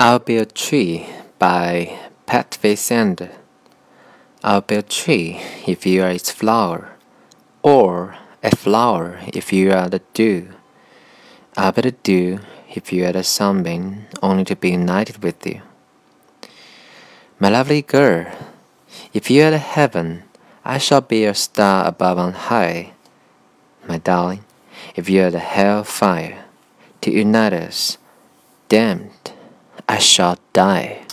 I'll be a tree by Petőfi Sándor. I'll be a tree if you are its flower, or a flower if you are the dew. I'll be the dew if you are the sunbeam, only to be united with you. My lovely girl, if you are the heaven, I shall be a star above on high. My darling, if you are the hell fire, to unite us, damned, I shall die.